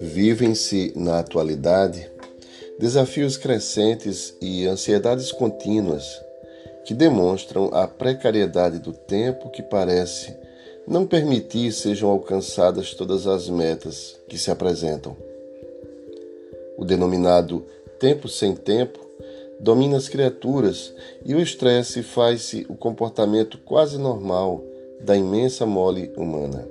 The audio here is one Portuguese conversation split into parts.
Vivem-se na atualidade desafios crescentes e ansiedades contínuas que demonstram a precariedade do tempo que parece não permitir sejam alcançadas todas as metas que se apresentam. O denominado tempo sem tempo domina as criaturas e o estresse faz-se o comportamento quase normal da imensa mole humana.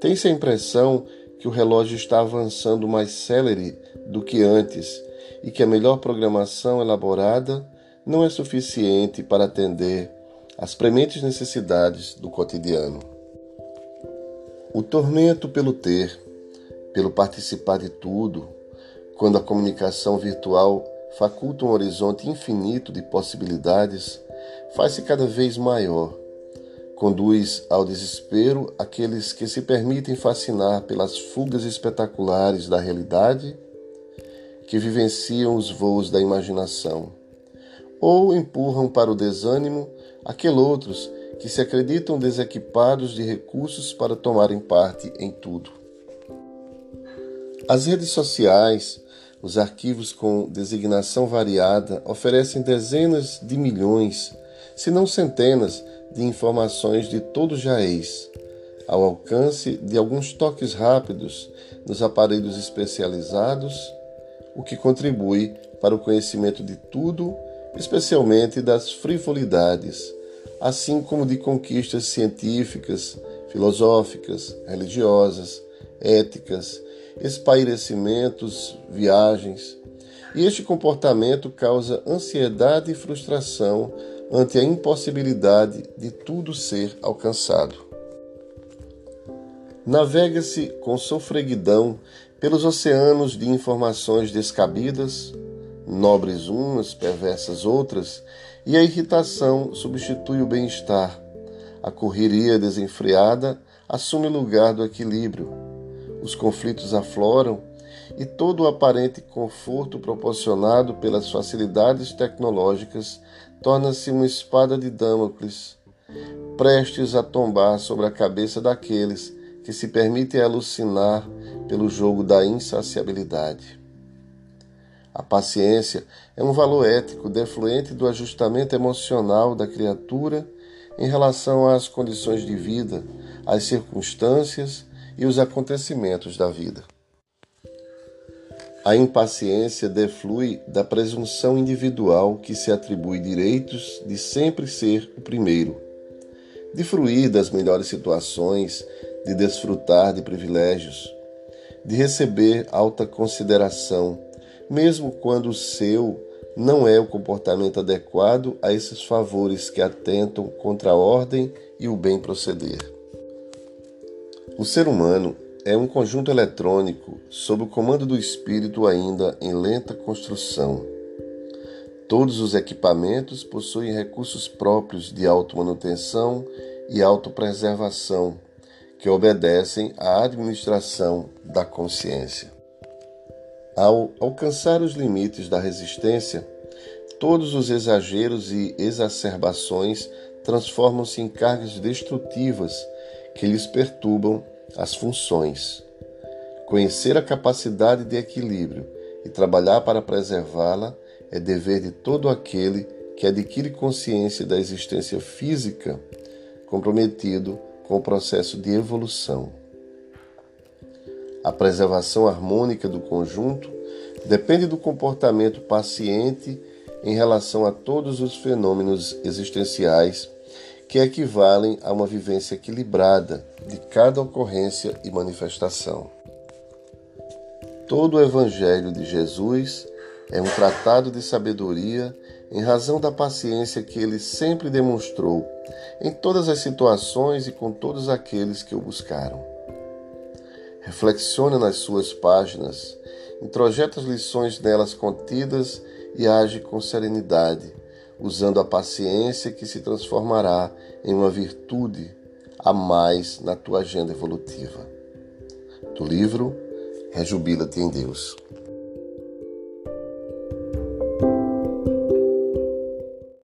Tem-se a impressão que o relógio está avançando mais célere do que antes e que a melhor programação elaborada não é suficiente para atender às prementes necessidades do cotidiano. O tormento pelo ter, pelo participar de tudo, quando a comunicação virtual faculta um horizonte infinito de possibilidades, faz-se cada vez maior conduz ao desespero aqueles que se permitem fascinar pelas fugas espetaculares da realidade, que vivenciam os voos da imaginação, ou empurram para o desânimo aqueles outros que se acreditam desequipados de recursos para tomarem parte em tudo. As redes sociais, os arquivos com designação variada oferecem dezenas de milhões, se não centenas, de informações de todo jaez, ao alcance de alguns toques rápidos nos aparelhos especializados, o que contribui para o conhecimento de tudo, especialmente das frivolidades, assim como de conquistas científicas, filosóficas, religiosas, éticas, espairecimentos, viagens. E este comportamento causa ansiedade e frustração ante a impossibilidade de tudo ser alcançado. Navega-se com sofreguidão pelos oceanos de informações descabidas, nobres umas, perversas outras, e a irritação substitui o bem-estar. A correria desenfreada assume lugar do equilíbrio. Os conflitos afloram e todo o aparente conforto proporcionado pelas facilidades tecnológicas torna-se uma espada de Damocles, prestes a tombar sobre a cabeça daqueles que se permitem alucinar pelo jogo da insaciabilidade. A paciência é um valor ético defluente do ajustamento emocional da criatura em relação às condições de vida, às circunstâncias e os acontecimentos da vida. A impaciência deflui da presunção individual que se atribui direitos de sempre ser o primeiro, de fruir das melhores situações, de desfrutar de privilégios, de receber alta consideração, mesmo quando o seu não é o comportamento adequado a esses favores que atentam contra a ordem e o bem proceder. O ser humano é um conjunto eletrônico sob o comando do espírito ainda em lenta construção. Todos os equipamentos possuem recursos próprios de automanutenção e autopreservação que obedecem à administração da consciência. Ao alcançar os limites da resistência, todos os exageros e exacerbações transformam-se em cargas destrutivas que lhes perturbam as funções. Conhecer a capacidade de equilíbrio e trabalhar para preservá-la é dever de todo aquele que adquire consciência da existência física comprometido com o processo de evolução. A preservação harmônica do conjunto depende do comportamento paciente em relação a todos os fenômenos existenciais que equivalem a uma vivência equilibrada de cada ocorrência e manifestação. Todo o Evangelho de Jesus é um tratado de sabedoria em razão da paciência que ele sempre demonstrou em todas as situações e com todos aqueles que o buscaram. Reflexiona nas suas páginas, introjeta as lições nelas contidas e age com serenidade usando a paciência que se transformará em uma virtude a mais na tua agenda evolutiva. Do livro Rejubila-te em Deus.